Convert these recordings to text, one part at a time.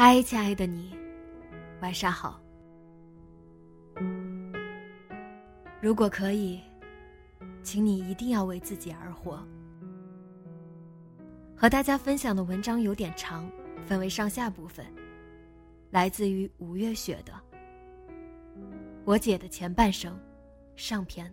嗨，亲爱的你，晚上好。如果可以，请你一定要为自己而活。和大家分享的文章有点长，分为上下部分。来自于五月雪的《我姐的前半生》上篇。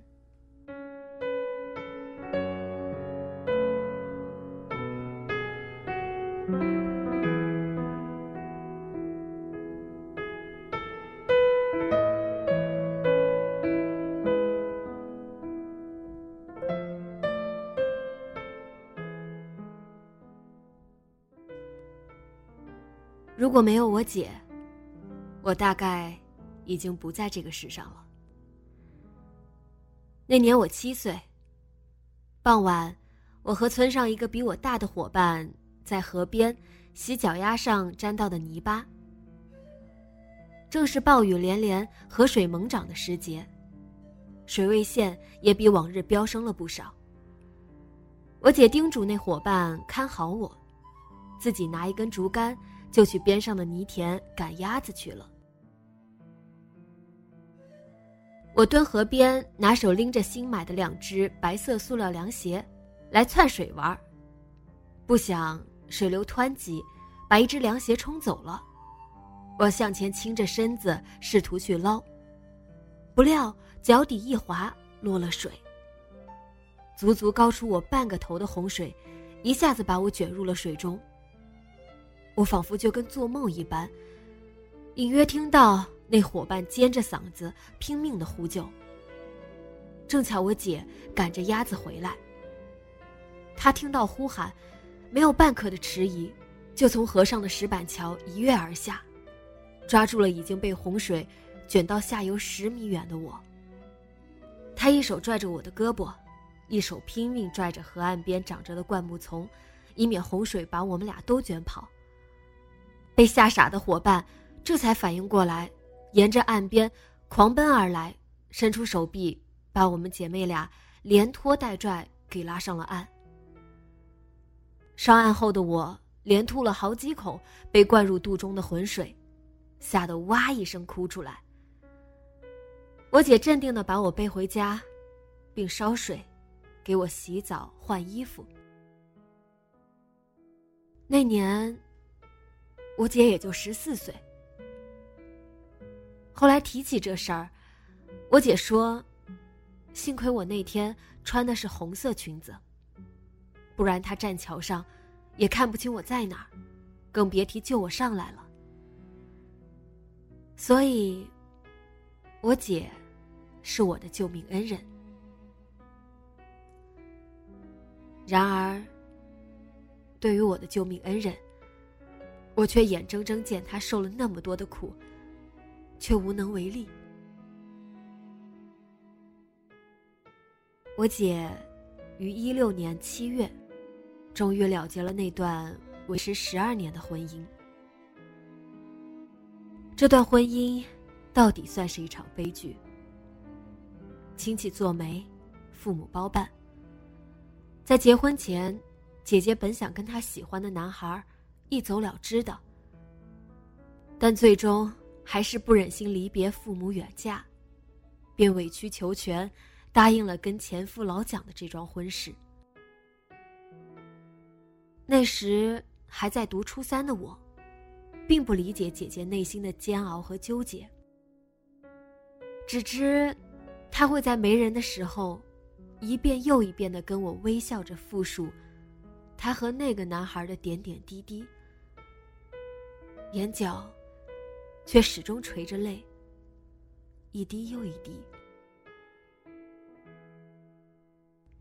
如果没有我姐，我大概已经不在这个世上了。那年我七岁。傍晚，我和村上一个比我大的伙伴在河边洗脚丫上沾到的泥巴。正是暴雨连连、河水猛涨的时节，水位线也比往日飙升了不少。我姐叮嘱那伙伴看好我，自己拿一根竹竿。就去边上的泥田赶鸭子去了。我蹲河边，拿手拎着新买的两只白色塑料凉鞋，来窜水玩。不想水流湍急，把一只凉鞋冲走了。我向前倾着身子，试图去捞，不料脚底一滑，落了水。足足高出我半个头的洪水，一下子把我卷入了水中。我仿佛就跟做梦一般，隐约听到那伙伴尖着嗓子拼命的呼救。正巧我姐赶着鸭子回来，她听到呼喊，没有半刻的迟疑，就从河上的石板桥一跃而下，抓住了已经被洪水卷到下游十米远的我。她一手拽着我的胳膊，一手拼命拽着河岸边长着的灌木丛，以免洪水把我们俩都卷跑。被吓傻的伙伴，这才反应过来，沿着岸边狂奔而来，伸出手臂，把我们姐妹俩连拖带拽给拉上了岸。上岸后的我，连吐了好几口被灌入肚中的浑水，吓得哇一声哭出来。我姐镇定的把我背回家，并烧水，给我洗澡换衣服。那年。我姐也就十四岁。后来提起这事儿，我姐说：“幸亏我那天穿的是红色裙子，不然她站桥上也看不清我在哪儿，更别提救我上来了。”所以，我姐是我的救命恩人。然而，对于我的救命恩人，我却眼睁睁见他受了那么多的苦，却无能为力。我姐于一六年七月，终于了结了那段维持十二年的婚姻。这段婚姻到底算是一场悲剧。亲戚做媒，父母包办。在结婚前，姐姐本想跟她喜欢的男孩。一走了之的，但最终还是不忍心离别父母远嫁，便委曲求全，答应了跟前夫老蒋的这桩婚事。那时还在读初三的我，并不理解姐姐内心的煎熬和纠结，只知她会在没人的时候，一遍又一遍的跟我微笑着复述，她和那个男孩的点点滴滴，眼角却始终垂着泪，一滴又一滴。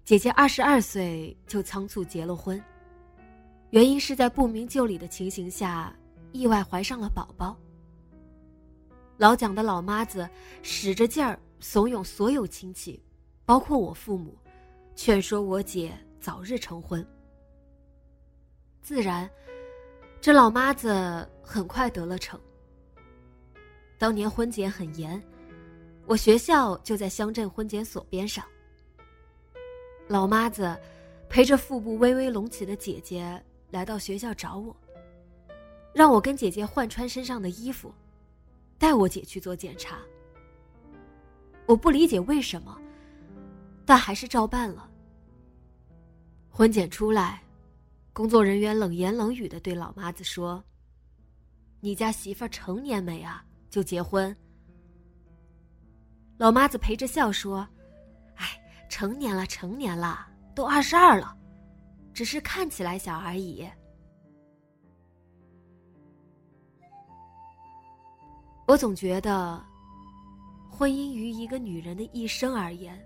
姐姐二十二岁就仓促结了婚。原因是在不明就里的情形下，意外怀上了宝宝。老蒋的老妈子使着劲儿怂恿所有亲戚，包括我父母，劝说我姐早日成婚。自然，这老妈子很快得了逞。当年婚检很严，我学校就在乡镇婚检所边上。老妈子陪着腹部微微隆起的姐姐。来到学校找我，让我跟姐姐换穿身上的衣服，带我姐去做检查。我不理解为什么，但还是照办了。婚检出来，工作人员冷言冷语的对老妈子说：“你家媳妇儿成年没啊？就结婚？”老妈子陪着笑说：“哎，成年了，成年了，都二十二了。”只是看起来小而已。我总觉得，婚姻于一个女人的一生而言，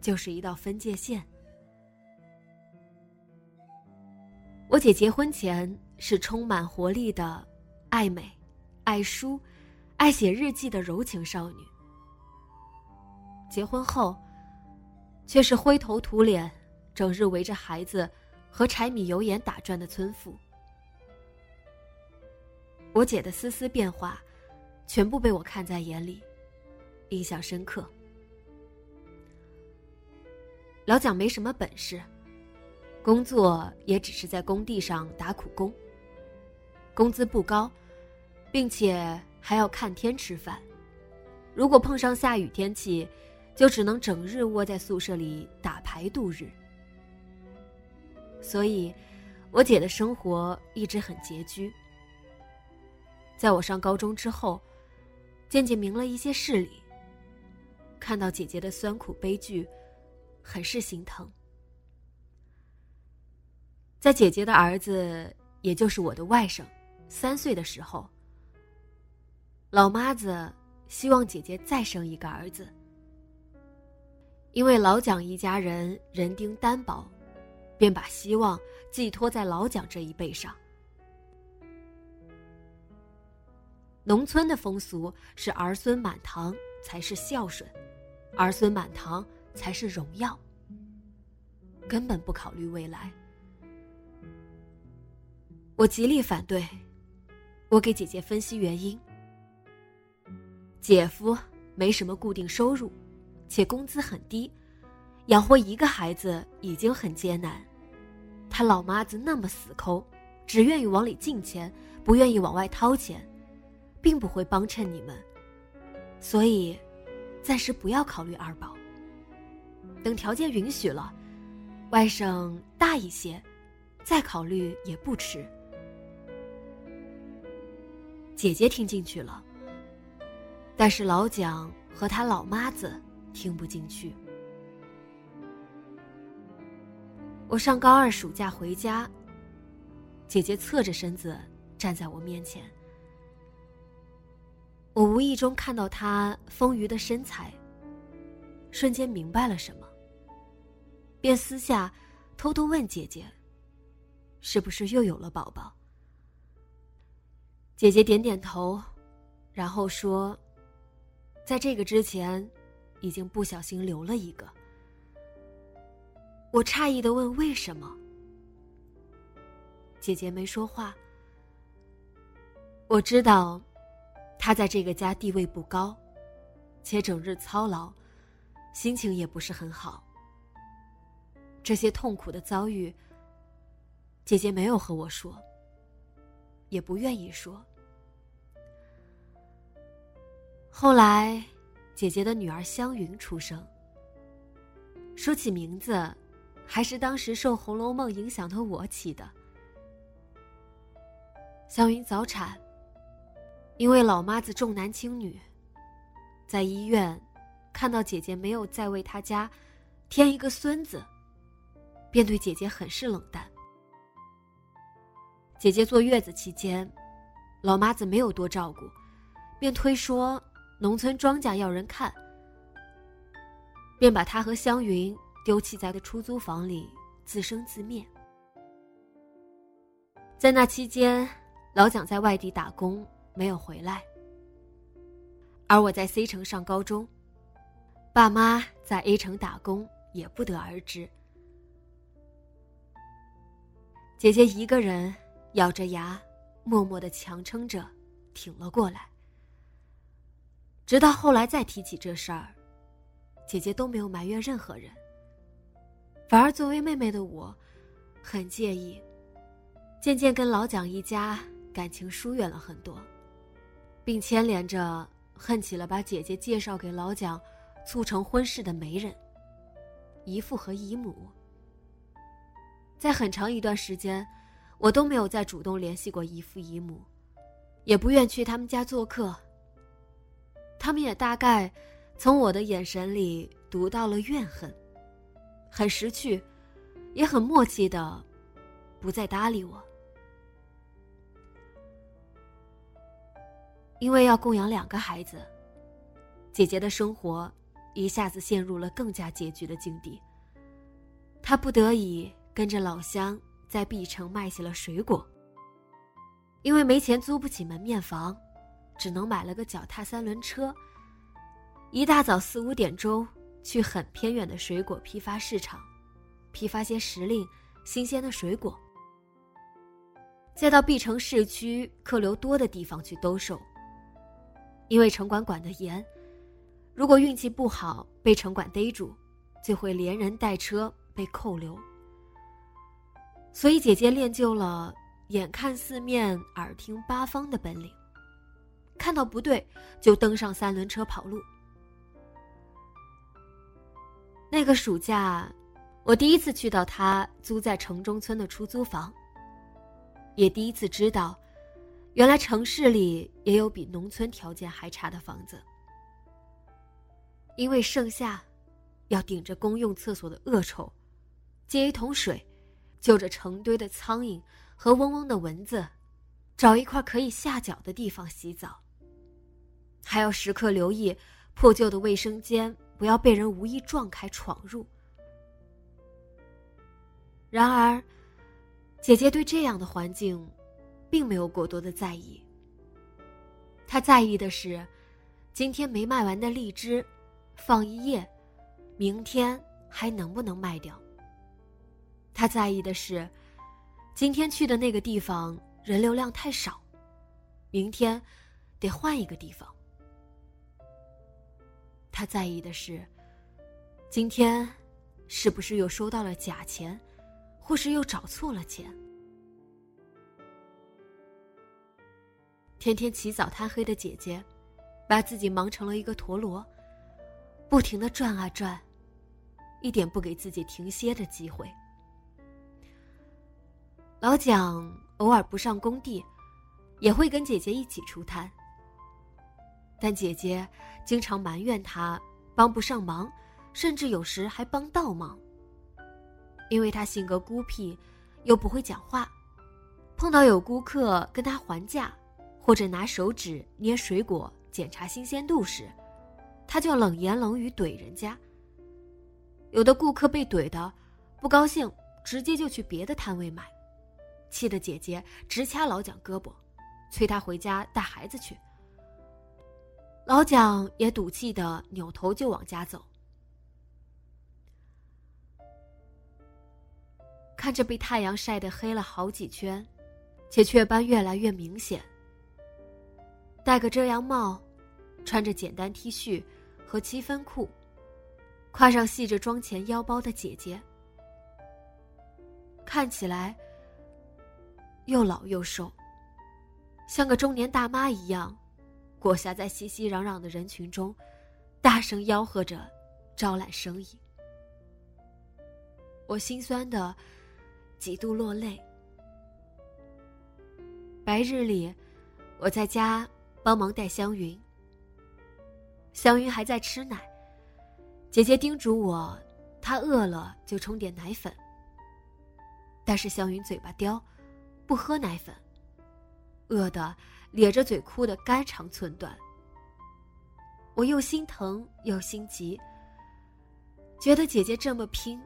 就是一道分界线。我姐结婚前是充满活力的、爱美、爱书、爱写日记的柔情少女，结婚后，却是灰头土脸。整日围着孩子和柴米油盐打转的村妇，我姐的丝丝变化，全部被我看在眼里，印象深刻。老蒋没什么本事，工作也只是在工地上打苦工，工资不高，并且还要看天吃饭，如果碰上下雨天气，就只能整日窝在宿舍里打牌度日。所以，我姐的生活一直很拮据。在我上高中之后，渐渐明了一些事理。看到姐姐的酸苦悲剧，很是心疼。在姐姐的儿子，也就是我的外甥，三岁的时候，老妈子希望姐姐再生一个儿子，因为老蒋一家人人丁单薄。便把希望寄托在老蒋这一辈上。农村的风俗是儿孙满堂才是孝顺，儿孙满堂才是荣耀，根本不考虑未来。我极力反对，我给姐姐分析原因：姐夫没什么固定收入，且工资很低，养活一个孩子已经很艰难。他老妈子那么死抠，只愿意往里进钱，不愿意往外掏钱，并不会帮衬你们，所以暂时不要考虑二宝。等条件允许了，外甥大一些，再考虑也不迟。姐姐听进去了，但是老蒋和他老妈子听不进去。我上高二暑假回家，姐姐侧着身子站在我面前。我无意中看到她丰腴的身材，瞬间明白了什么，便私下偷偷问姐姐：“是不是又有了宝宝？”姐姐点点头，然后说：“在这个之前，已经不小心留了一个。”我诧异的问：“为什么？”姐姐没说话。我知道，她在这个家地位不高，且整日操劳，心情也不是很好。这些痛苦的遭遇，姐姐没有和我说，也不愿意说。后来，姐姐的女儿香云出生。说起名字，还是当时受《红楼梦》影响的我起的。湘云早产，因为老妈子重男轻女，在医院看到姐姐没有再为她家添一个孙子，便对姐姐很是冷淡。姐姐坐月子期间，老妈子没有多照顾，便推说农村庄稼要人看。便把他和湘云丢弃在的出租房里，自生自灭。在那期间，老蒋在外地打工，没有回来。而我在 C 城上高中，爸妈在 A 城打工，也不得而知。姐姐一个人咬着牙，默默的强撑着，挺了过来。直到后来再提起这事儿。姐姐都没有埋怨任何人，反而作为妹妹的我，很介意。渐渐跟老蒋一家感情疏远了很多，并牵连着恨起了把姐姐介绍给老蒋，促成婚事的媒人——姨父和姨母。在很长一段时间，我都没有再主动联系过姨父姨母，也不愿去他们家做客。他们也大概。从我的眼神里读到了怨恨，很识趣，也很默契的，不再搭理我。因为要供养两个孩子，姐姐的生活一下子陷入了更加拮据的境地。她不得已跟着老乡在 B 城卖起了水果。因为没钱租不起门面房，只能买了个脚踏三轮车。一大早四五点钟去很偏远的水果批发市场，批发些时令、新鲜的水果，再到 B 城市区客流多的地方去兜售。因为城管管得严，如果运气不好被城管逮住，就会连人带车被扣留。所以姐姐练就了眼看四面、耳听八方的本领，看到不对就登上三轮车跑路。那个暑假，我第一次去到他租在城中村的出租房。也第一次知道，原来城市里也有比农村条件还差的房子。因为盛夏，要顶着公用厕所的恶臭，接一桶水，就着成堆的苍蝇和嗡嗡的蚊子，找一块可以下脚的地方洗澡。还要时刻留意破旧的卫生间。不要被人无意撞开闯入。然而，姐姐对这样的环境，并没有过多的在意。她在意的是，今天没卖完的荔枝，放一夜，明天还能不能卖掉？她在意的是，今天去的那个地方人流量太少，明天得换一个地方。他在意的是，今天是不是又收到了假钱，或是又找错了钱？天天起早贪黑的姐姐，把自己忙成了一个陀螺，不停的转啊转，一点不给自己停歇的机会。老蒋偶尔不上工地，也会跟姐姐一起出摊。但姐姐经常埋怨他帮不上忙，甚至有时还帮倒忙。因为他性格孤僻，又不会讲话，碰到有顾客跟他还价，或者拿手指捏水果检查新鲜度时，他就冷言冷语怼人家。有的顾客被怼的不高兴，直接就去别的摊位买，气得姐姐直掐老蒋胳膊，催他回家带孩子去。老蒋也赌气的扭头就往家走，看着被太阳晒得黑了好几圈，且雀斑越来越明显。戴个遮阳帽，穿着简单 T 恤和七分裤，挎上系着妆前腰包的姐姐，看起来又老又瘦，像个中年大妈一样。裹挟在熙熙攘攘的人群中，大声吆喝着，招揽生意。我心酸的几度落泪。白日里，我在家帮忙带香云。香云还在吃奶，姐姐叮嘱我，她饿了就冲点奶粉。但是香云嘴巴刁，不喝奶粉，饿的咧着嘴哭得肝肠寸断。我又心疼又心急，觉得姐姐这么拼，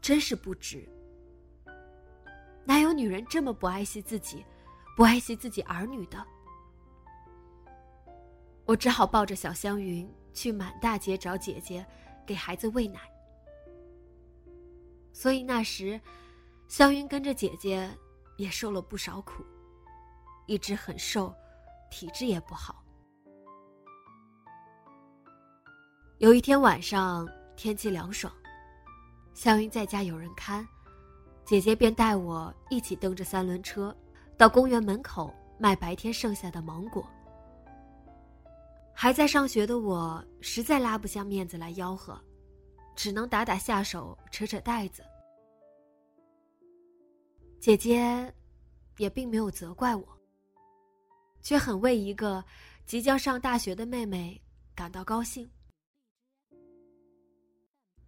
真是不值。哪有女人这么不爱惜自己，不爱惜自己儿女的？我只好抱着小香云去满大街找姐姐，给孩子喂奶。所以那时，香云跟着姐姐也受了不少苦，一直很瘦，体质也不好。有一天晚上，天气凉爽，湘云在家有人看，姐姐便带我一起蹬着三轮车，到公园门口卖白天剩下的芒果。还在上学的我，实在拉不下面子来吆喝，只能打打下手，扯扯袋子。姐姐也并没有责怪我，却很为一个即将上大学的妹妹感到高兴。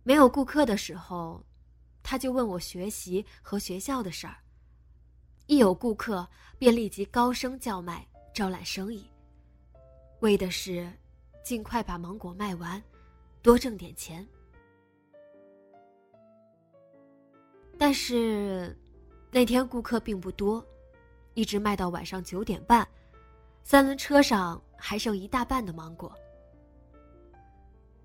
没有顾客的时候，他就问我学习和学校的事儿；一有顾客，便立即高声叫卖，招揽生意，为的是尽快把芒果卖完，多挣点钱。但是那天顾客并不多，一直卖到晚上九点半，三轮车上还剩一大半的芒果。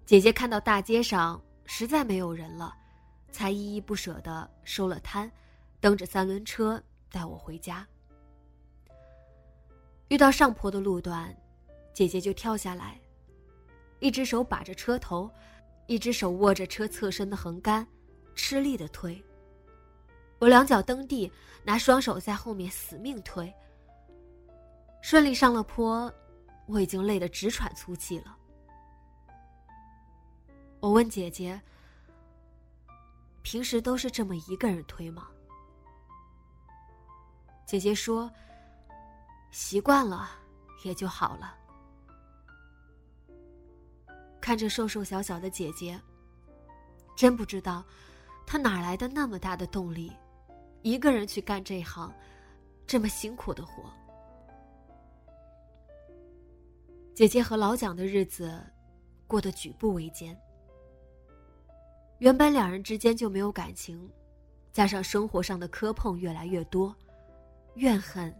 姐姐看到大街上。实在没有人了，才依依不舍的收了摊，蹬着三轮车带我回家。遇到上坡的路段，姐姐就跳下来，一只手把着车头，一只手握着车侧身的横杆，吃力的推。我两脚蹬地，拿双手在后面死命推。顺利上了坡，我已经累得直喘粗气了。我问姐姐：“平时都是这么一个人推吗？”姐姐说：“习惯了，也就好了。”看着瘦瘦小小的姐姐，真不知道她哪来的那么大的动力，一个人去干这行这么辛苦的活。姐姐和老蒋的日子过得举步维艰。原本两人之间就没有感情，加上生活上的磕碰越来越多，怨恨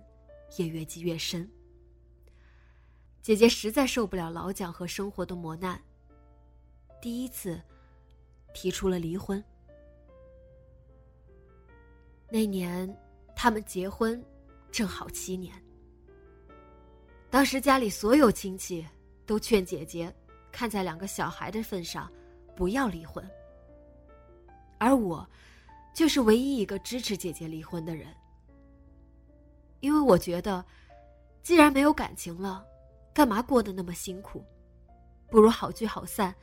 也越积越深。姐姐实在受不了老蒋和生活的磨难，第一次提出了离婚。那年他们结婚正好七年。当时家里所有亲戚都劝姐姐，看在两个小孩的份上，不要离婚。而我，就是唯一一个支持姐姐离婚的人。因为我觉得，既然没有感情了，干嘛过得那么辛苦？不如好聚好散。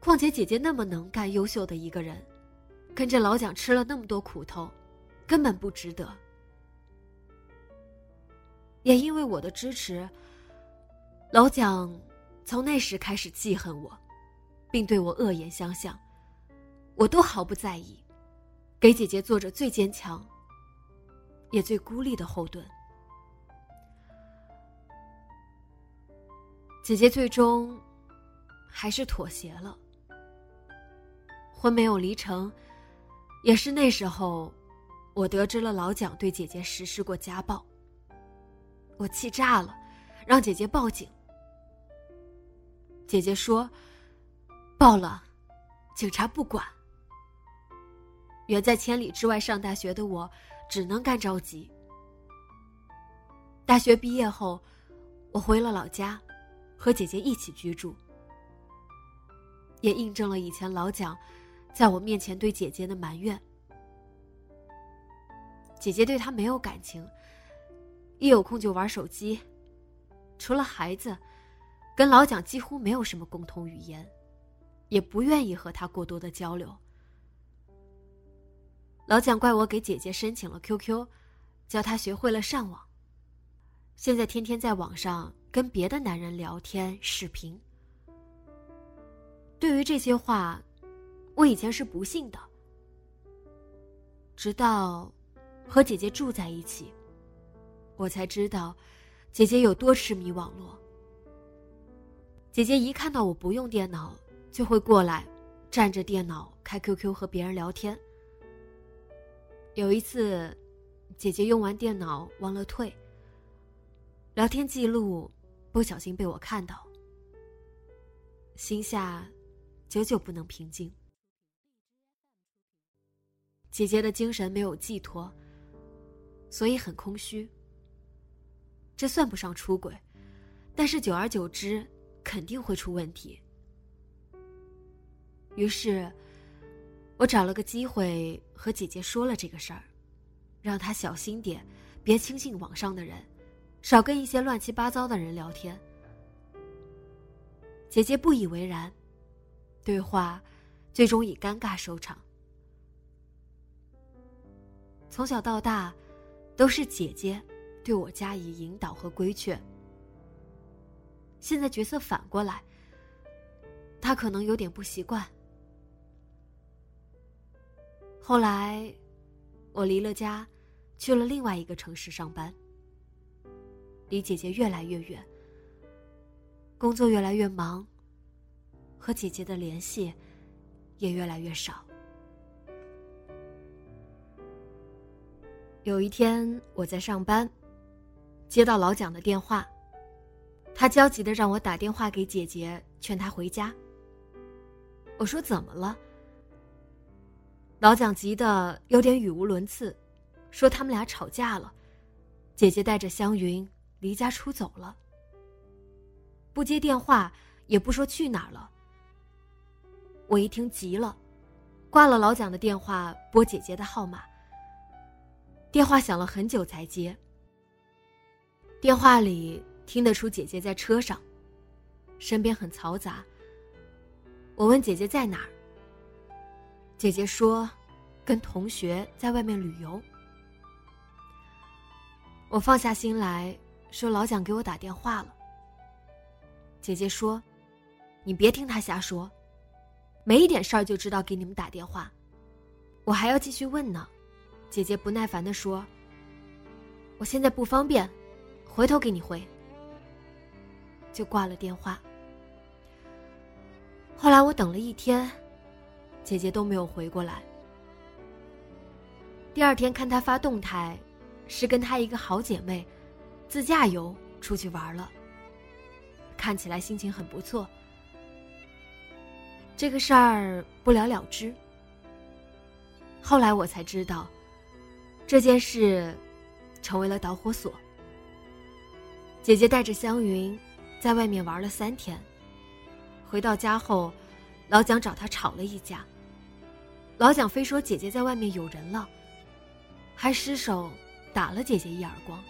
况且姐姐那么能干、优秀的一个人，跟着老蒋吃了那么多苦头，根本不值得。也因为我的支持，老蒋从那时开始记恨我，并对我恶言相向。我都毫不在意，给姐姐做着最坚强，也最孤立的后盾。姐姐最终还是妥协了，婚没有离成，也是那时候，我得知了老蒋对姐姐实施过家暴。我气炸了，让姐姐报警。姐姐说：“报了，警察不管。”远在千里之外上大学的我，只能干着急。大学毕业后，我回了老家，和姐姐一起居住，也印证了以前老蒋在我面前对姐姐的埋怨。姐姐对他没有感情，一有空就玩手机，除了孩子，跟老蒋几乎没有什么共同语言，也不愿意和他过多的交流。老蒋怪我给姐姐申请了 QQ，教她学会了上网。现在天天在网上跟别的男人聊天视频。对于这些话，我以前是不信的。直到和姐姐住在一起，我才知道姐姐有多痴迷网络。姐姐一看到我不用电脑，就会过来，占着电脑开 QQ 和别人聊天。有一次，姐姐用完电脑忘了退，聊天记录不小心被我看到，心下久久不能平静。姐姐的精神没有寄托，所以很空虚。这算不上出轨，但是久而久之肯定会出问题。于是。我找了个机会和姐姐说了这个事儿，让她小心点，别轻信网上的人，少跟一些乱七八糟的人聊天。姐姐不以为然，对话最终以尴尬收场。从小到大，都是姐姐对我加以引导和规劝。现在角色反过来，他可能有点不习惯。后来，我离了家，去了另外一个城市上班，离姐姐越来越远，工作越来越忙，和姐姐的联系也越来越少。有一天，我在上班，接到老蒋的电话，他焦急的让我打电话给姐姐，劝她回家。我说：“怎么了？”老蒋急得有点语无伦次，说他们俩吵架了，姐姐带着香云离家出走了，不接电话，也不说去哪儿了。我一听急了，挂了老蒋的电话，拨姐姐的号码。电话响了很久才接，电话里听得出姐姐在车上，身边很嘈杂。我问姐姐在哪儿。姐姐说：“跟同学在外面旅游。”我放下心来说：“老蒋给我打电话了。”姐姐说：“你别听他瞎说，没一点事儿就知道给你们打电话。”我还要继续问呢，姐姐不耐烦的说：“我现在不方便，回头给你回。”就挂了电话。后来我等了一天。姐姐都没有回过来。第二天看她发动态，是跟她一个好姐妹自驾游出去玩了。看起来心情很不错。这个事儿不了了之。后来我才知道，这件事成为了导火索。姐姐带着香云在外面玩了三天，回到家后，老蒋找她吵了一架。老蒋非说姐姐在外面有人了，还失手打了姐姐一耳光。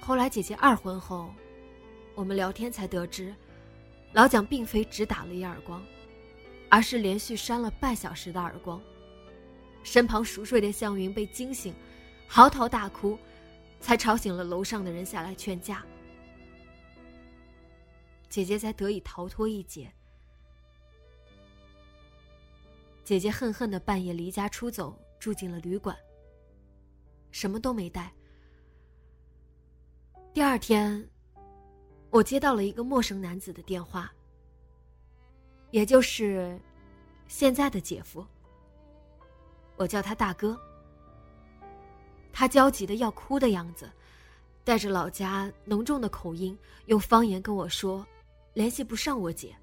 后来姐姐二婚后，我们聊天才得知，老蒋并非只打了一耳光，而是连续扇了半小时的耳光。身旁熟睡的向云被惊醒，嚎啕大哭，才吵醒了楼上的人下来劝架，姐姐才得以逃脱一劫。姐姐恨恨的半夜离家出走，住进了旅馆。什么都没带。第二天，我接到了一个陌生男子的电话，也就是现在的姐夫。我叫他大哥。他焦急的要哭的样子，带着老家浓重的口音，用方言跟我说，联系不上我姐。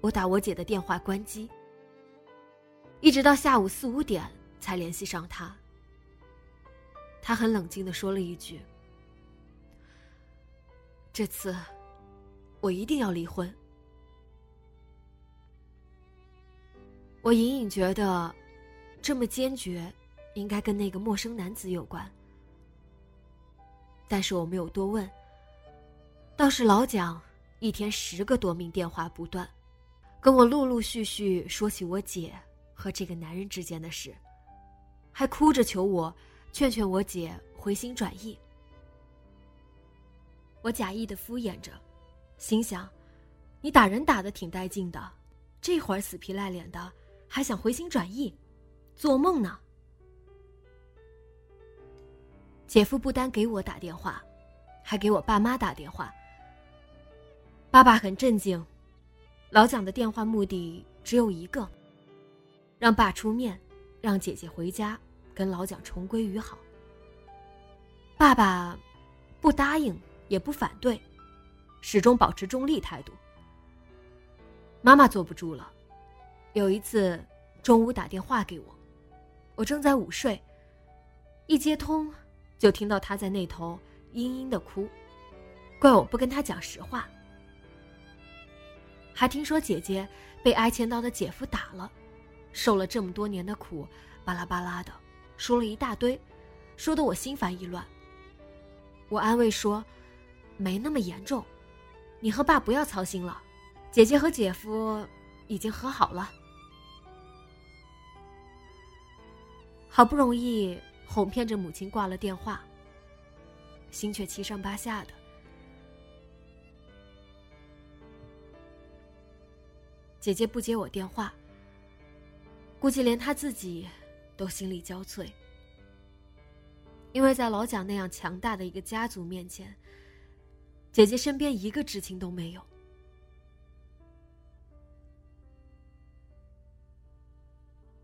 我打我姐的电话关机。一直到下午四五点才联系上他。他很冷静的说了一句：“这次，我一定要离婚。”我隐隐觉得，这么坚决，应该跟那个陌生男子有关。但是我没有多问。倒是老蒋，一天十个多命电话不断，跟我陆陆续续说起我姐。和这个男人之间的事，还哭着求我劝劝我姐回心转意。我假意的敷衍着，心想：你打人打的挺带劲的，这会儿死皮赖脸的，还想回心转意，做梦呢！姐夫不单给我打电话，还给我爸妈打电话。爸爸很震惊，老蒋的电话目的只有一个：让爸出面，让姐姐回家跟老蒋重归于好。爸爸不答应也不反对，始终保持中立态度。妈妈坐不住了，有一次中午打电话给我，我正在午睡，一接通就听到他在那头嘤嘤的哭，怪我不跟他讲实话。还听说姐姐被挨千刀的姐夫打了，受了这么多年的苦，巴拉巴拉的说了一大堆，说的我心烦意乱。我安慰说，没那么严重，你和爸不要操心了，姐姐和姐夫已经和好了。好不容易哄骗着母亲挂了电话，心却七上八下的。姐姐不接我电话，估计连她自己都心力交瘁。因为在老蒋那样强大的一个家族面前，姐姐身边一个知青都没有。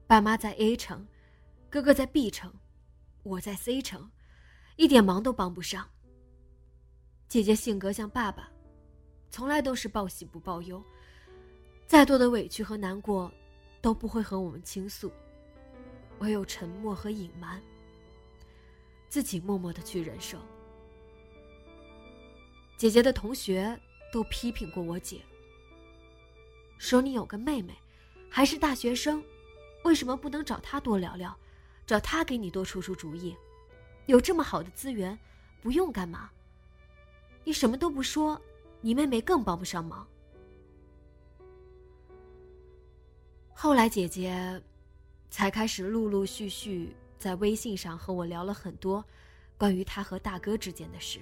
爸妈在 A 城，哥哥在 B 城，我在 C 城，一点忙都帮不上。姐姐性格像爸爸，从来都是报喜不报忧。再多的委屈和难过，都不会和我们倾诉，唯有沉默和隐瞒，自己默默的去忍受。姐姐的同学都批评过我姐，说你有个妹妹，还是大学生，为什么不能找她多聊聊，找他给你多出出主意？有这么好的资源，不用干嘛？你什么都不说，你妹妹更帮不上忙。后来，姐姐才开始陆陆续续在微信上和我聊了很多关于她和大哥之间的事。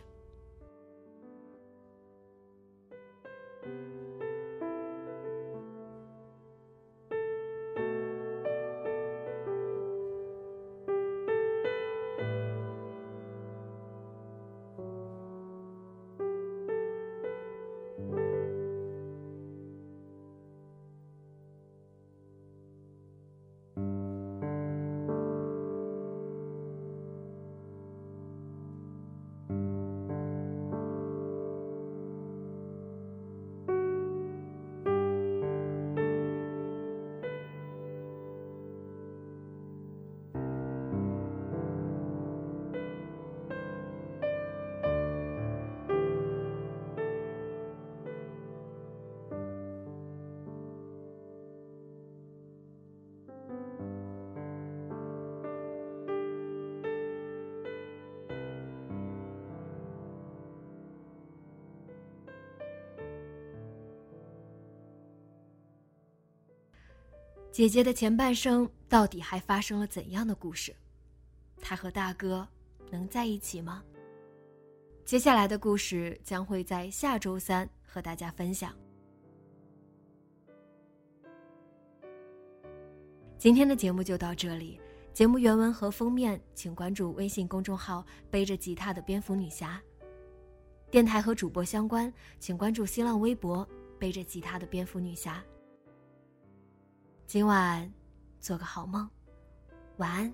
姐姐的前半生到底还发生了怎样的故事？她和大哥能在一起吗？接下来的故事将会在下周三和大家分享。今天的节目就到这里，节目原文和封面请关注微信公众号“背着吉他的蝙蝠女侠”。电台和主播相关，请关注新浪微博“背着吉他的蝙蝠女侠”。今晚，做个好梦，晚安。